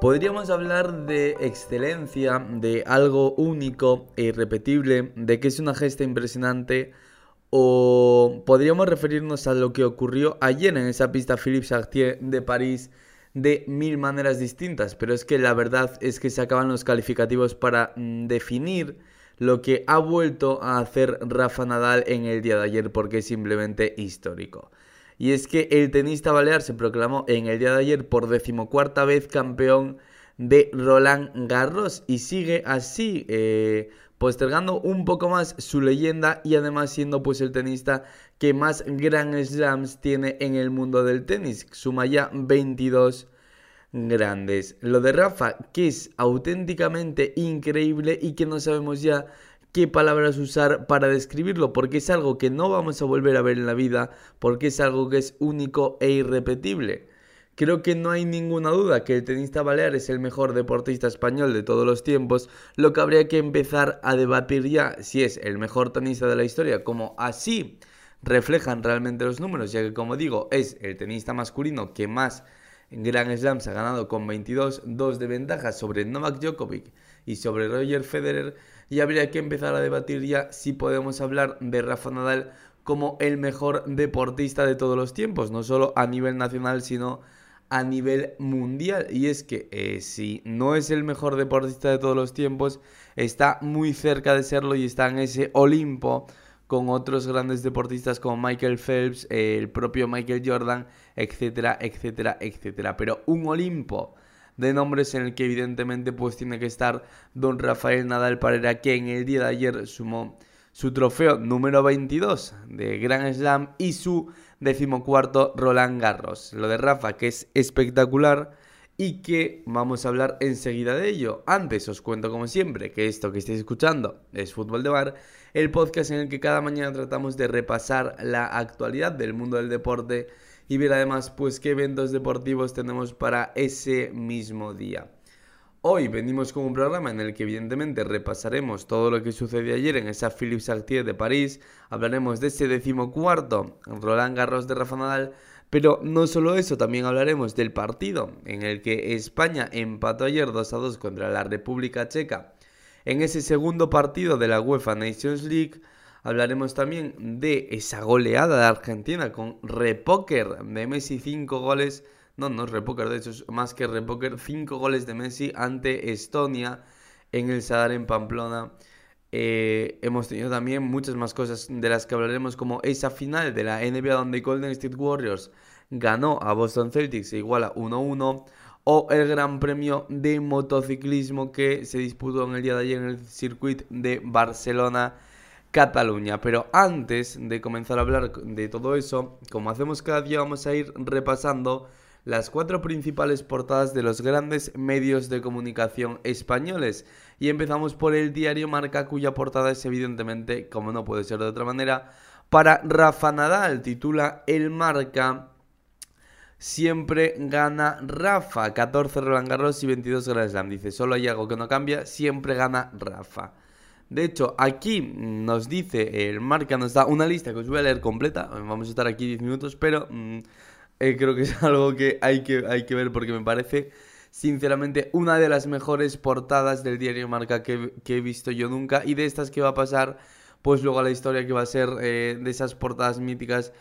Podríamos hablar de excelencia, de algo único e irrepetible, de que es una gesta impresionante, o podríamos referirnos a lo que ocurrió ayer en esa pista Philippe Chartier de París de mil maneras distintas, pero es que la verdad es que se acaban los calificativos para mm, definir lo que ha vuelto a hacer Rafa Nadal en el día de ayer porque es simplemente histórico. Y es que el tenista balear se proclamó en el día de ayer por decimocuarta vez campeón de Roland Garros y sigue así eh, postergando un poco más su leyenda y además siendo pues el tenista que más Grand Slams tiene en el mundo del tenis. Suma ya 22 grandes. Lo de Rafa, que es auténticamente increíble y que no sabemos ya qué palabras usar para describirlo, porque es algo que no vamos a volver a ver en la vida, porque es algo que es único e irrepetible. Creo que no hay ninguna duda que el tenista balear es el mejor deportista español de todos los tiempos, lo que habría que empezar a debatir ya si es el mejor tenista de la historia, como así reflejan realmente los números, ya que como digo, es el tenista masculino que más Grand Slams ha ganado con 22, 2 de ventaja sobre Novak Djokovic y sobre Roger Federer, y habría que empezar a debatir ya si podemos hablar de Rafa Nadal como el mejor deportista de todos los tiempos, no solo a nivel nacional, sino a nivel mundial. Y es que eh, si no es el mejor deportista de todos los tiempos, está muy cerca de serlo y está en ese Olimpo con otros grandes deportistas como Michael Phelps, el propio Michael Jordan, etcétera, etcétera, etcétera. Pero un Olimpo de nombres en el que evidentemente pues tiene que estar don Rafael Nadal Parera que en el día de ayer sumó su trofeo número 22 de Grand Slam y su decimocuarto Roland Garros. Lo de Rafa que es espectacular y que vamos a hablar enseguida de ello. Antes os cuento como siempre que esto que estáis escuchando es Fútbol de Bar, el podcast en el que cada mañana tratamos de repasar la actualidad del mundo del deporte y ver además pues qué eventos deportivos tenemos para ese mismo día. Hoy venimos con un programa en el que evidentemente repasaremos todo lo que sucedió ayer en esa Philippe Chartier de París, hablaremos de ese decimocuarto Roland Garros de Rafa Nadal, pero no solo eso, también hablaremos del partido en el que España empató ayer 2 a 2 contra la República Checa en ese segundo partido de la UEFA Nations League Hablaremos también de esa goleada de Argentina con repoker de Messi, 5 goles. No, no es de hecho es más que repoker, 5 goles de Messi ante Estonia en el Sadar en Pamplona. Eh, hemos tenido también muchas más cosas de las que hablaremos, como esa final de la NBA donde Golden State Warriors ganó a Boston Celtics e igual a 1-1, o el Gran Premio de Motociclismo que se disputó en el día de ayer en el circuito de Barcelona Cataluña. Pero antes de comenzar a hablar de todo eso, como hacemos cada día, vamos a ir repasando las cuatro principales portadas de los grandes medios de comunicación españoles. Y empezamos por el diario Marca, cuya portada es evidentemente, como no puede ser de otra manera, para Rafa Nadal. Titula El Marca. Siempre gana Rafa. 14 Roland Garros y 22 Grand Slam. Dice, solo hay algo que no cambia, siempre gana Rafa. De hecho, aquí nos dice, el marca nos da una lista que os voy a leer completa. Vamos a estar aquí 10 minutos, pero mm, eh, creo que es algo que hay, que hay que ver porque me parece, sinceramente, una de las mejores portadas del diario Marca que, he visto yo nunca. Y de estas que va a pasar, pues luego la historia que va a ser eh, de esas portadas míticas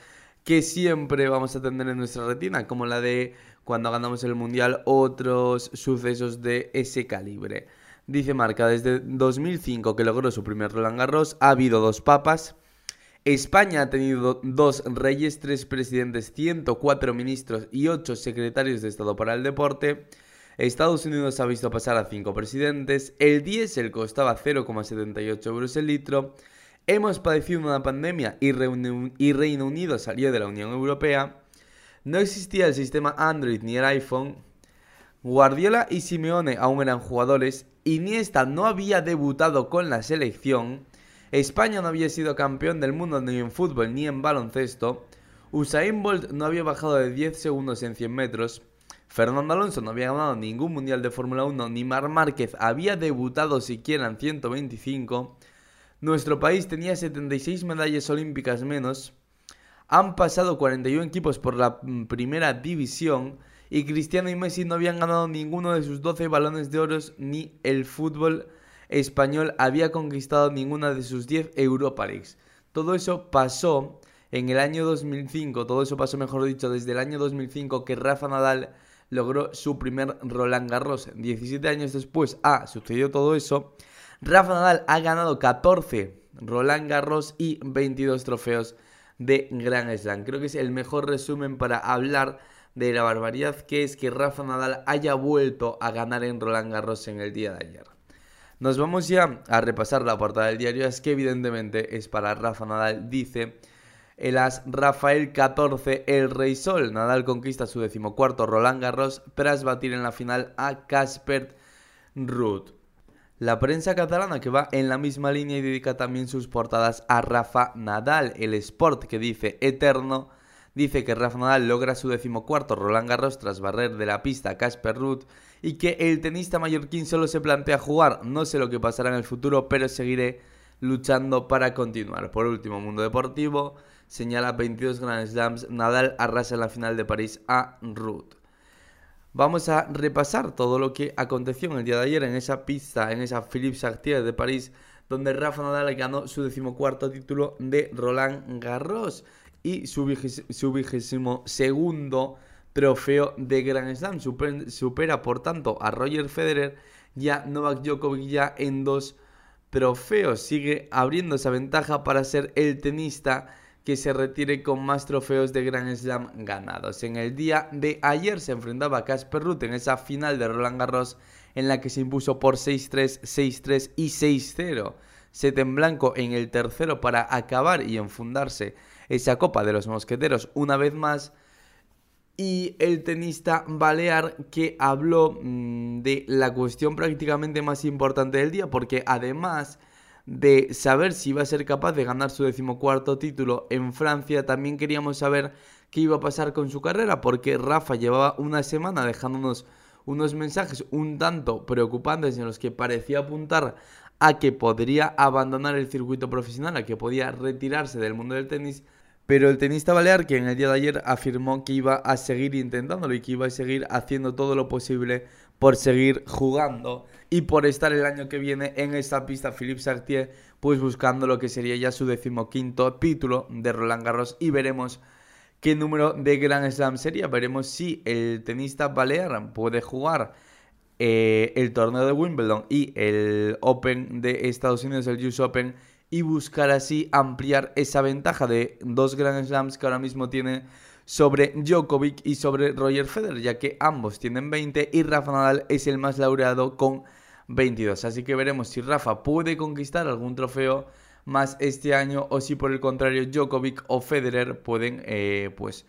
que siempre vamos a tener en nuestra retina, como la de cuando ganamos el Mundial, otros sucesos de ese calibre. Dice Marca, desde 2005 que logró su primer Roland Garros, ha habido dos papas. España ha tenido dos reyes, tres presidentes, 104 ministros y 8 secretarios de Estado para el deporte. Estados Unidos ha visto pasar a 5 presidentes. El diésel costaba 0,78 euros el litro. Hemos padecido una pandemia y, y Reino Unido salió de la Unión Europea. No existía el sistema Android ni el iPhone. Guardiola y Simeone aún eran jugadores, Iniesta no había debutado con la selección, España no había sido campeón del mundo ni en fútbol ni en baloncesto, Usain Bolt no había bajado de 10 segundos en 100 metros, Fernando Alonso no había ganado ningún mundial de Fórmula 1, ni Mar Márquez había debutado siquiera en 125, nuestro país tenía 76 medallas olímpicas menos, han pasado 41 equipos por la primera división, y Cristiano y Messi no habían ganado ninguno de sus 12 balones de oro ni el fútbol español había conquistado ninguna de sus 10 Europa Leagues. Todo eso pasó en el año 2005, todo eso pasó mejor dicho desde el año 2005 que Rafa Nadal logró su primer Roland Garros. 17 años después ha sucedido todo eso. Rafa Nadal ha ganado 14 Roland Garros y 22 trofeos de Grand Slam. Creo que es el mejor resumen para hablar de la barbaridad que es que Rafa Nadal haya vuelto a ganar en Roland Garros en el día de ayer. Nos vamos ya a repasar la portada del diario, es que evidentemente es para Rafa Nadal, dice el as Rafael 14, el Rey Sol. Nadal conquista su decimocuarto Roland Garros tras batir en la final a Casper Ruud. La prensa catalana que va en la misma línea y dedica también sus portadas a Rafa Nadal. El Sport que dice eterno dice que Rafa Nadal logra su decimocuarto Roland Garros tras barrer de la pista a Casper Ruud y que el tenista mallorquín solo se plantea jugar. No sé lo que pasará en el futuro, pero seguiré luchando para continuar. Por último, Mundo Deportivo señala 22 Grand Slams, Nadal arrasa en la final de París a Ruth. Vamos a repasar todo lo que aconteció en el día de ayer en esa pista, en esa Philippe Chartier de París, donde Rafa Nadal ganó su decimocuarto título de Roland Garros y su vigésimo segundo trofeo de Grand Slam. supera, por tanto a Roger Federer y a Novak Djokovic ya en dos trofeos. Sigue abriendo esa ventaja para ser el tenista que se retire con más trofeos de Grand Slam ganados. En el día de ayer se enfrentaba a Casper Ruth en esa final de Roland Garros en la que se impuso por 6-3, 6-3 y 6-0. Set en blanco en el tercero para acabar y enfundarse esa Copa de los Mosqueteros una vez más. Y el tenista Balear que habló mm, de la cuestión prácticamente más importante del día porque además de saber si iba a ser capaz de ganar su decimocuarto título en Francia, también queríamos saber qué iba a pasar con su carrera, porque Rafa llevaba una semana dejándonos unos mensajes un tanto preocupantes en los que parecía apuntar a que podría abandonar el circuito profesional, a que podía retirarse del mundo del tenis, pero el tenista balear que en el día de ayer afirmó que iba a seguir intentándolo y que iba a seguir haciendo todo lo posible por seguir jugando y por estar el año que viene en esta pista Philippe Sartier, pues buscando lo que sería ya su decimoquinto título de Roland Garros y veremos qué número de Grand Slam sería. Veremos si el tenista Balear puede jugar eh, el torneo de Wimbledon y el Open de Estados Unidos, el US Open, y buscar así ampliar esa ventaja de dos Grand Slams que ahora mismo tiene sobre Djokovic y sobre Roger Federer, ya que ambos tienen 20 y Rafa Nadal es el más laureado con 22. Así que veremos si Rafa puede conquistar algún trofeo más este año o si por el contrario Djokovic o Federer pueden eh, pues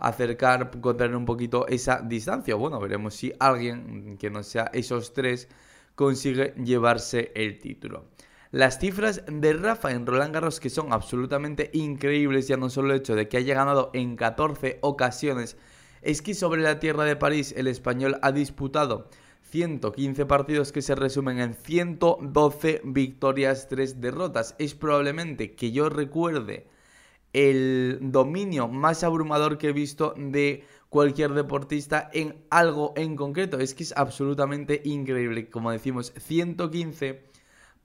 acercar, contraer un poquito esa distancia. Bueno, veremos si alguien que no sea esos tres consigue llevarse el título. Las cifras de Rafa en Roland Garros que son absolutamente increíbles, ya no solo el hecho de que haya ganado en 14 ocasiones, es que sobre la tierra de París el español ha disputado 115 partidos que se resumen en 112 victorias, 3 derrotas. Es probablemente que yo recuerde el dominio más abrumador que he visto de cualquier deportista en algo en concreto. Es que es absolutamente increíble. Como decimos, 115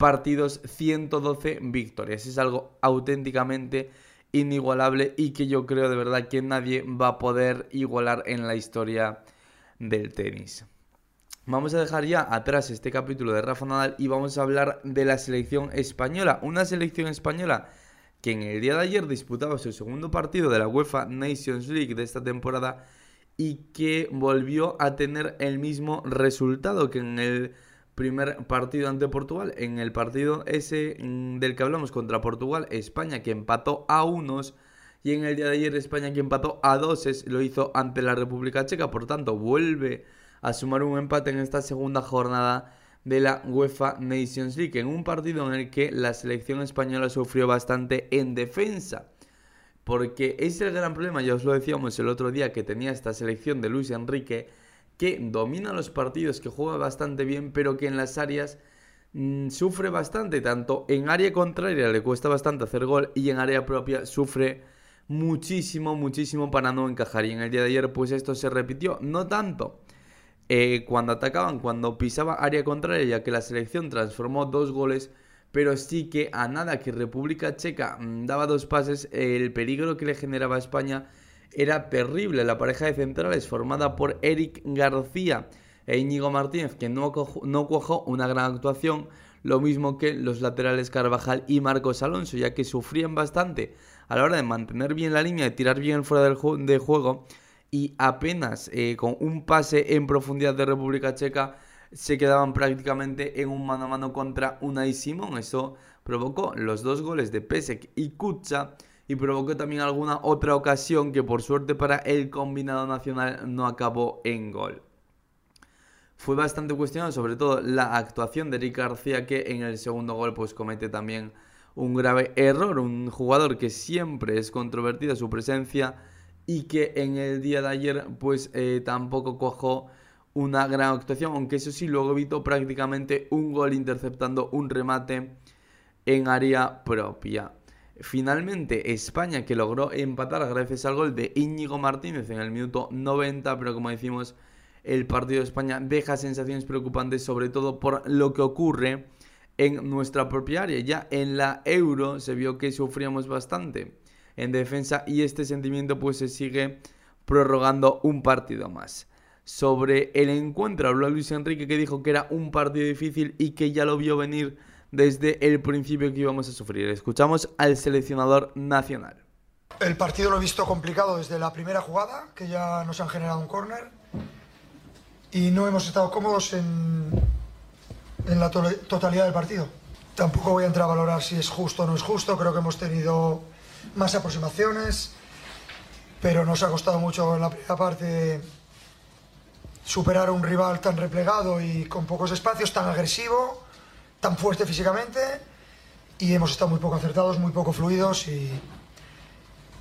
partidos, 112 victorias. Es algo auténticamente inigualable y que yo creo de verdad que nadie va a poder igualar en la historia del tenis. Vamos a dejar ya atrás este capítulo de Rafa Nadal y vamos a hablar de la selección española. Una selección española que en el día de ayer disputaba su segundo partido de la UEFA Nations League de esta temporada y que volvió a tener el mismo resultado que en el primer partido ante Portugal. En el partido ese mm, del que hablamos contra Portugal, España que empató a unos. Y en el día de ayer España que empató a doses lo hizo ante la República Checa. Por tanto, vuelve a sumar un empate en esta segunda jornada de la UEFA Nations League. En un partido en el que la selección española sufrió bastante en defensa. Porque es el gran problema, ya os lo decíamos el otro día, que tenía esta selección de Luis Enrique que domina los partidos, que juega bastante bien, pero que en las áreas mm, sufre bastante, tanto en área contraria le cuesta bastante hacer gol y en área propia sufre muchísimo, muchísimo para no encajar. Y en el día de ayer, pues esto se repitió, no tanto. Eh, cuando atacaban, cuando pisaba área contraria, ya que la selección transformó dos goles, pero sí que a nada que República Checa mm, daba dos pases, el peligro que le generaba a España era terrible. La pareja de centrales formada por Eric García e Íñigo Martínez, que no, no cuajó una gran actuación, lo mismo que los laterales Carvajal y Marcos Alonso, ya que sufrían bastante a la hora de mantener bien la línea, de tirar bien fuera del de juego y apenas eh, con un pase en profundidad de República Checa se quedaban prácticamente en un mano a mano contra Unai Simón. Eso provocó los dos goles de Pesek y Kutsa y provocó también alguna otra ocasión que por suerte para el combinado nacional no acabó en gol fue bastante cuestionado, sobre todo la actuación de Eric García, que en el segundo gol pues comete también un grave error, un jugador que siempre es controvertida su presencia y que en el día de ayer pues eh, tampoco cojó una gran actuación, aunque eso sí luego evitó prácticamente un gol interceptando un remate en área propia. Finalmente España que logró empatar gracias al gol de Íñigo Martínez en el minuto 90, pero como decimos el partido de España deja sensaciones preocupantes, sobre todo por lo que ocurre en nuestra propia área. Ya en la Euro se vio que sufríamos bastante en defensa y este sentimiento pues se sigue prorrogando un partido más. Sobre el encuentro habló Luis Enrique que dijo que era un partido difícil y que ya lo vio venir desde el principio que íbamos a sufrir. Escuchamos al seleccionador nacional. El partido lo he visto complicado desde la primera jugada, que ya nos han generado un córner y no hemos estado cómodos en, la totalidad del partido. Tampoco voy a entrar a valorar si es justo o no es justo, creo que hemos tenido más aproximaciones, pero nos ha costado mucho en la primera parte superar a un rival tan replegado y con pocos espacios, tan agresivo, tan fuerte físicamente, y hemos estado muy poco acertados, muy poco fluidos, y,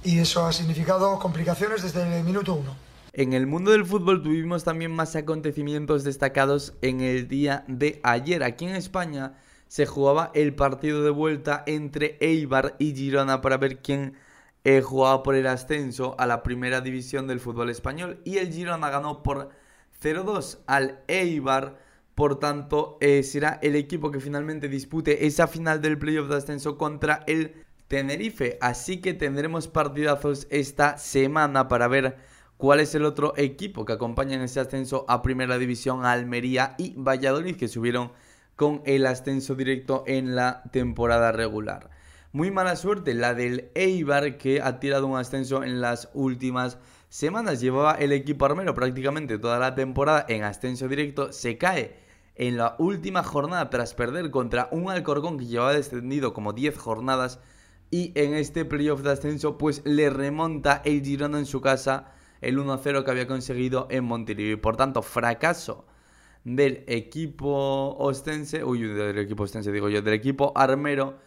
y eso ha significado complicaciones desde el minuto uno. En el mundo del fútbol tuvimos también más acontecimientos destacados en el día de ayer. Aquí en España se jugaba el partido de vuelta entre Eibar y Girona para ver quién eh, jugaba por el ascenso a la primera división del fútbol español. Y el Girona ganó por 0-2 al Eibar. Por tanto, eh, será el equipo que finalmente dispute esa final del playoff de ascenso contra el Tenerife. Así que tendremos partidazos esta semana para ver ¿Cuál es el otro equipo que acompaña en ese ascenso a Primera División? Almería y Valladolid, que subieron con el ascenso directo en la temporada regular. Muy mala suerte la del Eibar, que ha tirado un ascenso en las últimas semanas. Llevaba el equipo armero prácticamente toda la temporada en ascenso directo. Se cae en la última jornada tras perder contra un Alcorcón que llevaba descendido como 10 jornadas. Y en este playoff de ascenso, pues le remonta el Girona en su casa el 1-0 que había conseguido en Montilivi. Por tanto, fracaso del equipo ostense, uy, del equipo ostense digo yo, del equipo armero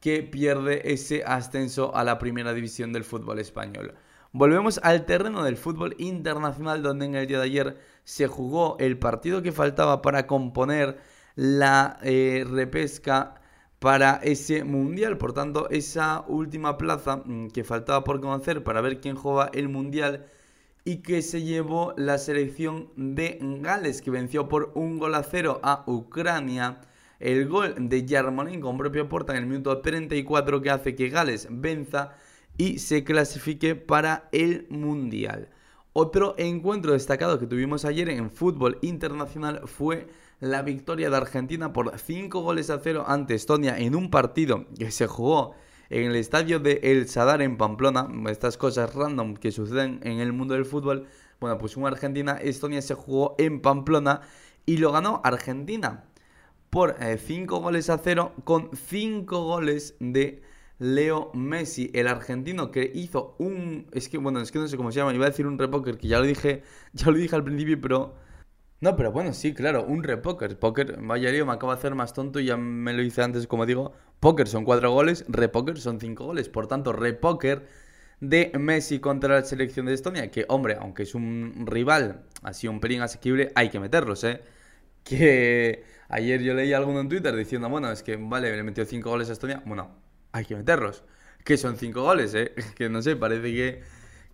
que pierde ese ascenso a la primera división del fútbol español. Volvemos al terreno del fútbol internacional donde en el día de ayer se jugó el partido que faltaba para componer la eh, repesca para ese mundial. Por tanto, esa última plaza mm, que faltaba por conocer para ver quién juega el mundial y que se llevó la selección de Gales, que venció por un gol a cero a Ucrania. El gol de Yarmolenko con propia puerta en el minuto 34 que hace que Gales venza y se clasifique para el Mundial. Otro encuentro destacado que tuvimos ayer en fútbol internacional fue la victoria de Argentina por 5 goles a 0 ante Estonia en un partido que se jugó en el estadio de El Sadar en Pamplona, estas cosas random que suceden en el mundo del fútbol, bueno, pues un Argentina-Estonia se jugó en Pamplona y lo ganó Argentina por 5 eh, goles a 0 con 5 goles de Leo Messi, el argentino que hizo un es que bueno, es que no sé cómo se llama, iba a decir un repoker que ya lo dije, ya lo dije al principio, pero no, pero bueno, sí, claro, un repoker. Poker, vaya lío, me acabo de hacer más tonto y ya me lo hice antes, como digo. Póker son cuatro goles, repoker son cinco goles. Por tanto, repoker de Messi contra la selección de Estonia. Que, hombre, aunque es un rival así un pelín asequible, hay que meterlos, ¿eh? Que ayer yo leí alguno en Twitter diciendo, bueno, es que, vale, le metió cinco goles a Estonia. Bueno, hay que meterlos. Que son cinco goles, ¿eh? Que no sé, parece que,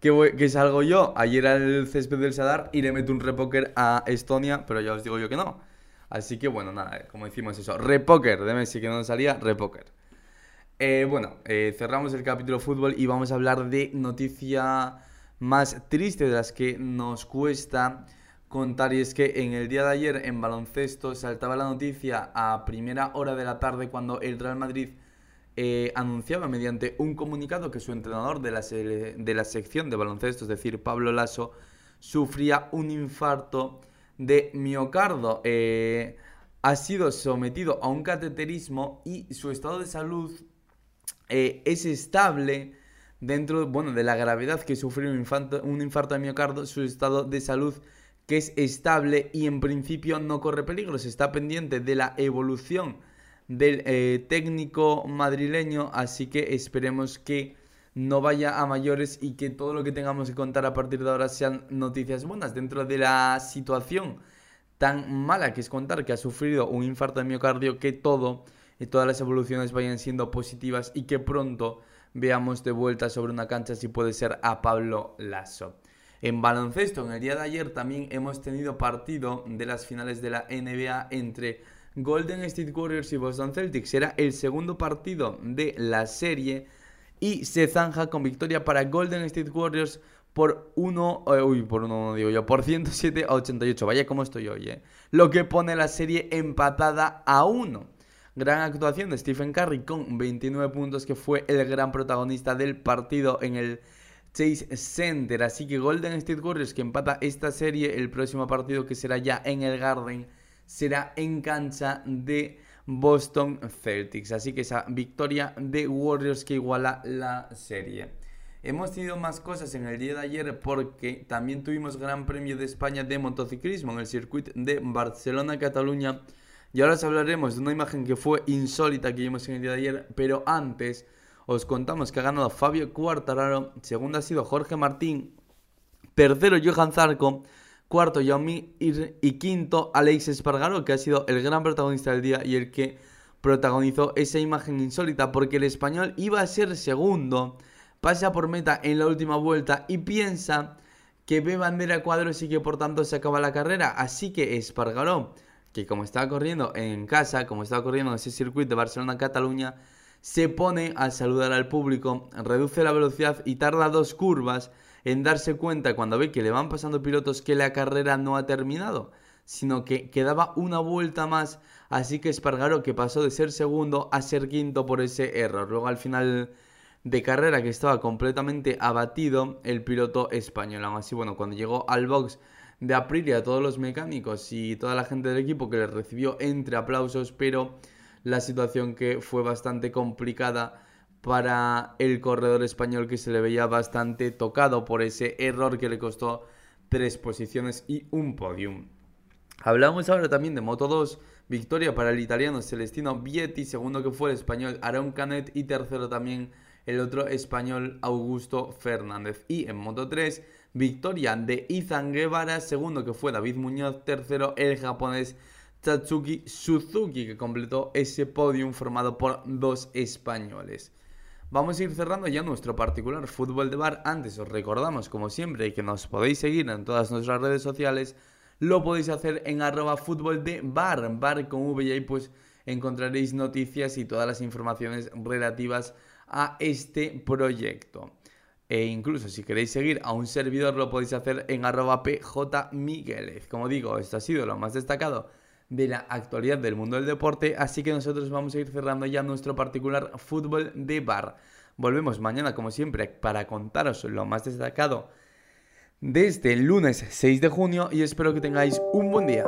que, que salgo yo ayer al césped del Sadar y le meto un repoker a Estonia, pero ya os digo yo que no. Así que bueno, nada, como decimos eso, repoker de Messi que no salía, repoker. Eh, bueno, eh, cerramos el capítulo fútbol y vamos a hablar de noticia más triste de las que nos cuesta contar y es que en el día de ayer en baloncesto saltaba la noticia a primera hora de la tarde cuando el Real Madrid eh, anunciaba mediante un comunicado que su entrenador de la, de la sección de baloncesto, es decir, Pablo Lasso, sufría un infarto de miocardo. Eh, ha sido sometido a un cateterismo y su estado de salud eh, es estable dentro bueno, de la gravedad que sufrió un infarto, un infarto de miocardio, su estado de salud que es estable y en principio no corre peligro, se está pendiente de la evolución del eh, técnico madrileño, así que esperemos que no vaya a mayores y que todo lo que tengamos que contar a partir de ahora sean noticias buenas dentro de la situación tan mala que es contar que ha sufrido un infarto de miocardio, que todo y todas las evoluciones vayan siendo positivas y que pronto veamos de vuelta sobre una cancha si puede ser a Pablo Lasso. En baloncesto, en el día de ayer también hemos tenido partido de las finales de la NBA entre Golden State Warriors y Boston Celtics. Era el segundo partido de la serie y se zanja con victoria para Golden State Warriors por 1, eh, uy, por 1 digo yo, por 107 a 88. Vaya como estoy hoy, eh. Lo que pone la serie empatada a 1. Gran actuación de Stephen Curry con 29 puntos, que fue el gran protagonista del partido en el Chase Center. Así que Golden State Warriors que empata esta serie, el próximo partido que será ya en el Garden, será en cancha de Boston Celtics. Así que esa victoria de Warriors que iguala la serie. Hemos tenido más cosas en el día de ayer porque también tuvimos Gran Premio de España de motociclismo en el circuito de Barcelona-Cataluña y ahora os hablaremos de una imagen que fue insólita que vimos en el día de ayer, pero antes os contamos que ha ganado Fabio Quartararo, segundo ha sido Jorge Martín, tercero Johan Zarco, cuarto Yomi y quinto Alex Espargaro, que ha sido el gran protagonista del día y el que protagonizó esa imagen insólita porque el español iba a ser segundo, pasa por meta en la última vuelta y piensa que ve bandera cuadros y que por tanto se acaba la carrera, así que Espargaró que como estaba corriendo en casa, como estaba corriendo en ese circuito de Barcelona-Cataluña, se pone a saludar al público, reduce la velocidad y tarda dos curvas en darse cuenta cuando ve que le van pasando pilotos que la carrera no ha terminado, sino que quedaba una vuelta más, así que Espargaro que pasó de ser segundo a ser quinto por ese error. Luego al final de carrera que estaba completamente abatido el piloto español. Aún así, bueno, cuando llegó al box de Aprilia todos los mecánicos y toda la gente del equipo que le recibió entre aplausos, pero la situación que fue bastante complicada para el corredor español que se le veía bastante tocado por ese error que le costó tres posiciones y un podium. Hablamos ahora también de Moto 2, victoria para el italiano Celestino Vietti, segundo que fue el español Aaron Canet y tercero también el otro español Augusto Fernández. Y en Moto 3, victoria de Izan Guevara, segundo que fue David Muñoz, tercero el japonés Tatsuki Suzuki que completó ese podium formado por dos españoles. Vamos a ir cerrando ya nuestro particular fútbol de bar. Antes os recordamos, como siempre, que nos podéis seguir en todas nuestras redes sociales. Lo podéis hacer en arroba fútbol de bar, bar con V y ahí pues encontraréis noticias y todas las informaciones relativas a este proyecto. E incluso si queréis seguir a un servidor lo podéis hacer en arroba. Como digo, esto ha sido lo más destacado de la actualidad del mundo del deporte, así que nosotros vamos a ir cerrando ya nuestro particular fútbol de bar. Volvemos mañana como siempre para contaros lo más destacado desde el lunes 6 de junio y espero que tengáis un buen día.